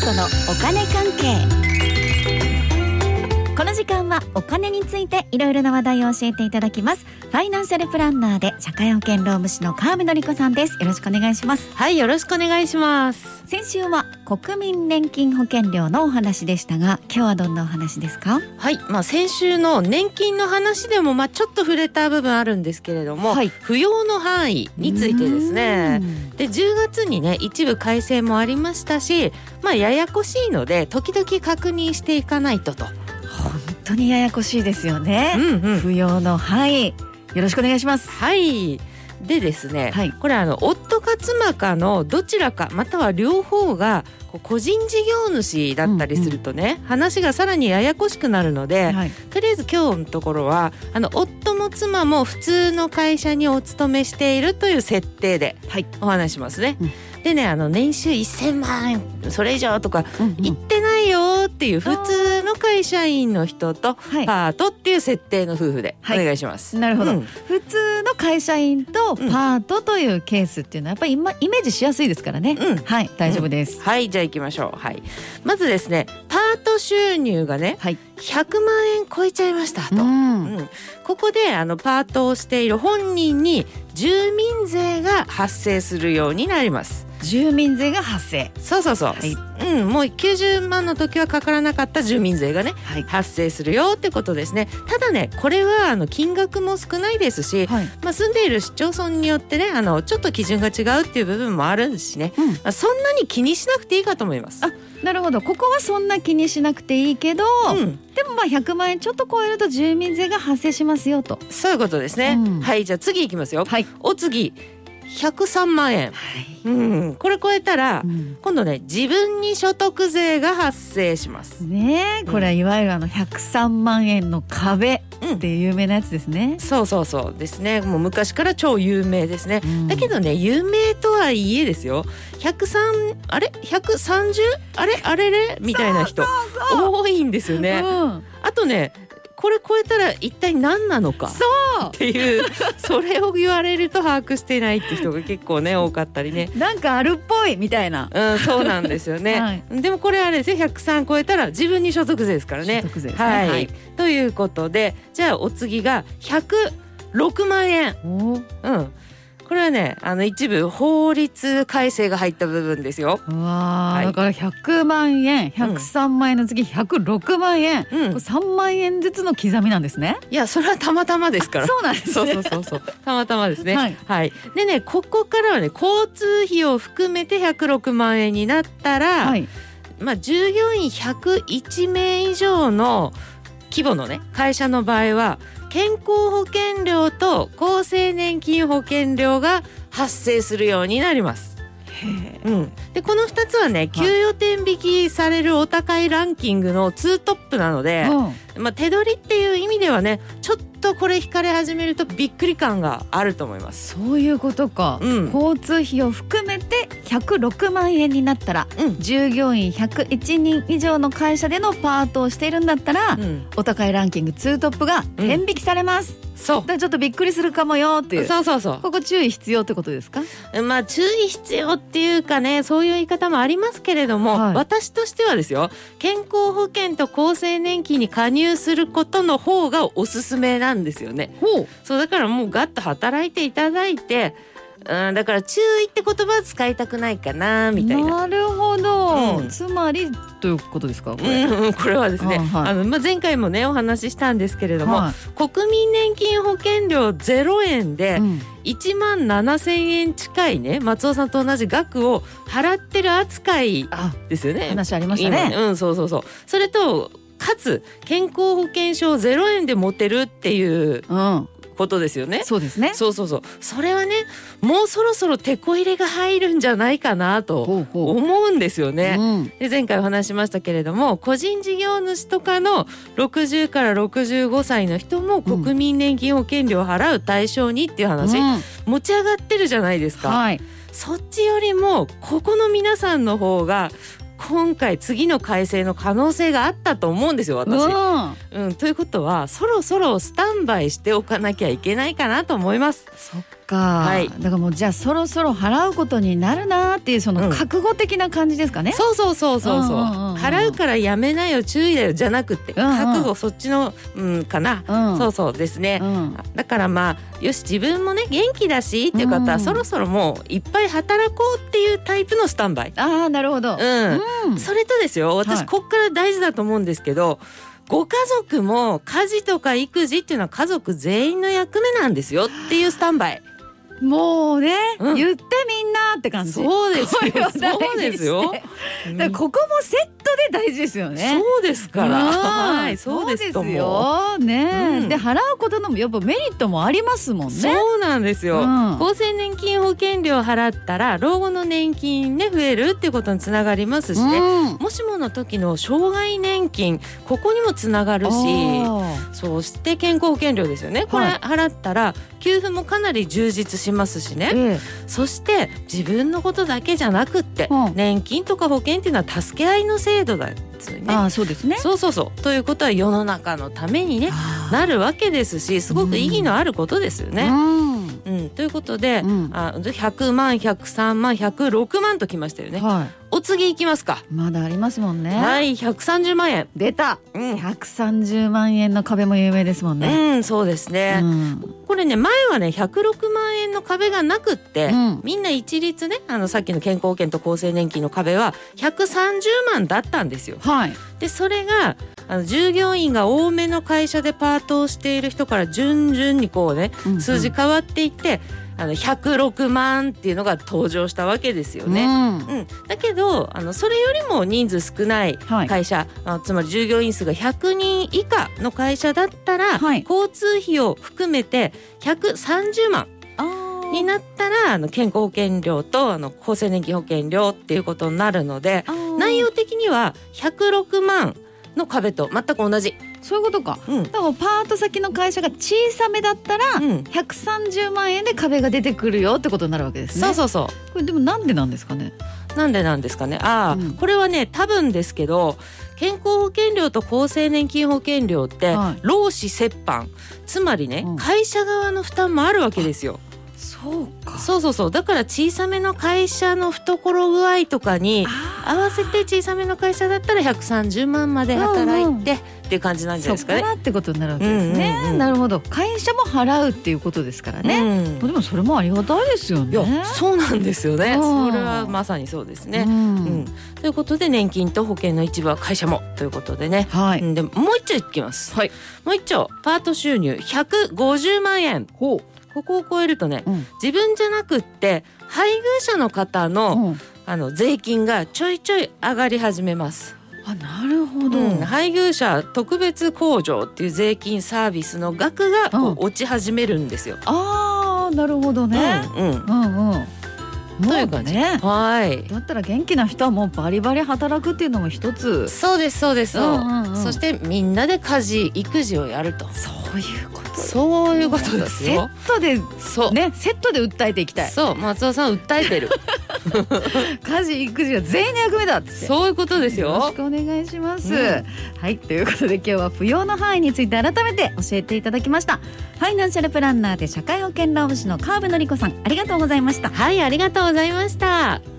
子のお金関係。この時間はお金についていろいろな話題を教えていただきます。ファイナンシャルプランナーで社会保険労務士の川辺典子さんです。よろしくお願いします。はいよろしくお願いします。先週は国民年金保険料のお話でしたが今日はどんなお話ですか？はいまあ先週の年金の話でもまあちょっと触れた部分あるんですけれども、はい、扶養の範囲についてですね。で10月にね一部改正もありましたしまあややこしいので時々確認していかないとと。本当にややこしいですよね、うんうん、扶養の範囲よろしくお願いします。はい。でですね、はい、これあの夫か妻かのどちらかまたは両方が個人事業主だったりするとね、うんうん、話がさらにややこしくなるので、はい、とりあえず今日のところはあの夫も妻も普通の会社にお勤めしているという設定でお話しますね。はいうん。でねあの年収1,000万円それ以上とか言ってないよっていう普通の会社員の人とパートっていう設定の夫婦でお願いします。はい、なるほど、うん、普通の会社員とパートというケースっていうのはやっぱりイメージしやすいですからね。うん、はい。大丈夫です、うん、はいじゃあ行きましょう。はい。まずですねパート収入がね、はい、100万円超えちゃいましたと。うん、ここであのパートをしている本人に住民税が発生するようになります。住民税が発生。そうそうそう、はい、うんもう90万の時はかからなかった住民税がね、はい、発生するよってことですね。ただねこれはあの金額も少ないですし、はい、まあ、住んでいる市町村によってねあのちょっと基準が違うっていう部分もあるしね、うん、まあ、そんなに気にしなくていいかと思います。あなるほど。ここはそんな気にしなくていいけど、うん、でもまあ100万円ちょっと超えると住民税が発生しますよと。そういうことですね、うん、はいじゃあ次いきますよ、はい、お次103万円、はい、うん、これ超えたら、うん、今度ね自分に所得税が発生します。ねこれはいわゆるあの103万円の壁っていう有名なやつですね、うん、そうそうそうですね。もう昔から超有名ですね、うん、だけどね有名とはいえですよ。103あれ？130あれ？あれれ？みたいな人多いんですよね、あとねこれ超えたら一体何なのかそう。っていうそれを言われると把握してないって人が結構ね 多かったりね。なんかあるっぽいみたいな、うん、そうなんですよね、はい、でもこれあれですよ。103超えたら自分に所得税ですからね。ね。はい、はい、ということでじゃあお次が106万円。うんこれはねあの一部法律改正が入った部分ですよ。わ、はい、だから100万円103万円の次106万円、うん、3万円ずつの刻みなんですね。いやそれはたまたまですから。そうなんです、ね、そうそうそうそう。たまたまですね。はい、はい、でねここからはね交通費を含めて106万円になったら、はい、まあ従業員101名以上の規模のね会社の場合は健康保険料と厚生年金保険料が発生するようになります。うん、でこの2つはね給与天引きされるお高いランキングの2トップなので、うん、まあ、手取りっていう意味ではねちょっとこれ引かれ始めるとびっくり感があると思います。そういうことか、うん、交通費を含めて106万円になったら、うん、従業員101人以上の会社でのパートをしているんだったら、お高いランキング2トップが天引きされます、そう。ちょっとびっくりするかもよっていう。そうそうそう。ここ注意必要ってことですか？まあ注意必要っていうかねそういう言い方もありますけれども、はい、私としてはですよ健康保険と厚生年金に加入することの方がおすすめなんですよね。そうだからもうガッと働いていただいてうん、だから注意って言葉は使いたくないかなみたいな。なるほど、うん、つまりということですか？これ,、うん、これはですね、はい、あのまあ、前回もねお話ししたんですけれども、はい、国民年金保険料0円で1万7千円近いね松尾さんと同じ額を払ってる扱いですよね。話ありましたね。うんそうそうそう。それとかつ健康保険証0円で持てるっていう、うんことですよね。そうですね。そうそうそう。それはね、もうそろそろ手こ入れが入るんじゃないかなと思うんですよね。うん、で前回お話しましたけれども、個人事業主とかの60から65歳の人も国民年金保険料を払う対象にっていう話、うん、持ち上がってるじゃないですか。はい、そっちよりもここの皆さんの方が今回次の改正の可能性があったと思うんですよ私。うん、ということはそろそろスタンバイしておかなきゃいけないかなと思います。そっか、はい、だからもうじゃあそろそろ払うことになるなっていうその覚悟的な感じですかね。うん、そうそうそうそう。そう,、払うからやめなよ注意だよじゃなくて、うんうん、覚悟そっちの、うん、かな、うん、そうそうですね、うん、だからまあよし自分もね元気だしっていう方は、うん、そろそろもういっぱい働こうっていうタイプのスタンバイ。ああなるほど。うん、それとですよ私こっから大事だと思うんですけど、はいご家族も家事とか育児っていうのは家族全員の役目なんですよっていうスタンバイ。もうね、うん、言ってみんなって感じ。そうですよ。そうですよ。だここもセットで大事ですよね。そうですから。はい、そうですよ。ね、うん、で払うことのやっぱメリットもありますもんね。そうなんですよ。うん、厚生年金保険料払ったら老後の年金ね増えるっていうことにつながりますしね。もしもの時の障害年金ここにもつながるし、そして健康保険料ですよね。これ払ったら給付もかなり充実しますしね。えー、そして自分のことだけじゃなくって、年金とか保険っていうのは助け合いの制度だね。あそうですね。そうそうそう。ということは世の中のためにねなるわけですしすごく意義のあることですよね。うん。うん、ということで、うん、あ100万103万106万ときましたよね。はいお次いきますか。まだありますもんね。はい130万円。出た、うん、130万円の壁も有名ですもんね。うんそうですね、うん、これね前はね106万円の壁がなくって、うん、みんな一律ねあのさっきの健康保険と厚生年金の壁は130万だったんですよ。はい。でそれがあの従業員が多めの会社でパートをしている人から順々にこうね数字変わっていって、うんうんあの106万っていうのが登場したわけですよね。うん、うん、だけどあのそれよりも人数少ない会社、はい、つまり従業員数が100人以下の会社だったら、はい、交通費を含めて130万。になったらあの健康保険料とあの厚生年金保険料っていうことになるので内容的には106万の壁と全く同じそういうことか、うん、でもパート先の会社が小さめだったら130万円で壁が出てくるよってことになるわけですね。そうそうそう。これでもなんでなんですかね？なんでなんですかね？ああ、うん、これはね多分ですけど健康保険料と厚生年金保険料って、労使折半。つまりね、うん、会社側の負担もあるわけですよ。そうか。そうそうそう。だから小さめの会社の懐具合とかに合わせて小さめの会社だったら130万まで働いてっていう感じなんじゃないですかね。そってことになるわけですね、うんうんうん、なるほど。会社も払うっていうことですからね、うん、でもそれもありがたいですよね。そうなんですよね。それはまさにそうですね。うん、うん、ということで年金と保険の一部は会社もということでね、はい、でもう一丁いきます、はい、もう一丁パート収入150万円。ほう。ここを超えるとね、うん、自分じゃなくって配偶者の方の、うん、あの税金がちょいちょい上がり始めます。あなるほど、うん、配偶者特別控除っていう税金サービスの額がこう落ち始めるんですよ。ああなるほどね。うん、うん、うんうん。というかね。はい。だったら元気な人はもうバリバリ働くっていうのも一つ。そうですそうです、うんうんうん、そしてみんなで家事育児をやると。そういうことそういうことですよ。セットでそう。ねセットで訴えていきたい。そう松尾さん訴えてる 家事育児は全員の役目だって。そういうことですよ。よろしくお願いします、うん、はいということで今日は扶養の範囲について改めて教えていただきました。ファイナンシャルプランナーで社会保険労務士の川辺典子さんありがとうございました。はいありがとうございました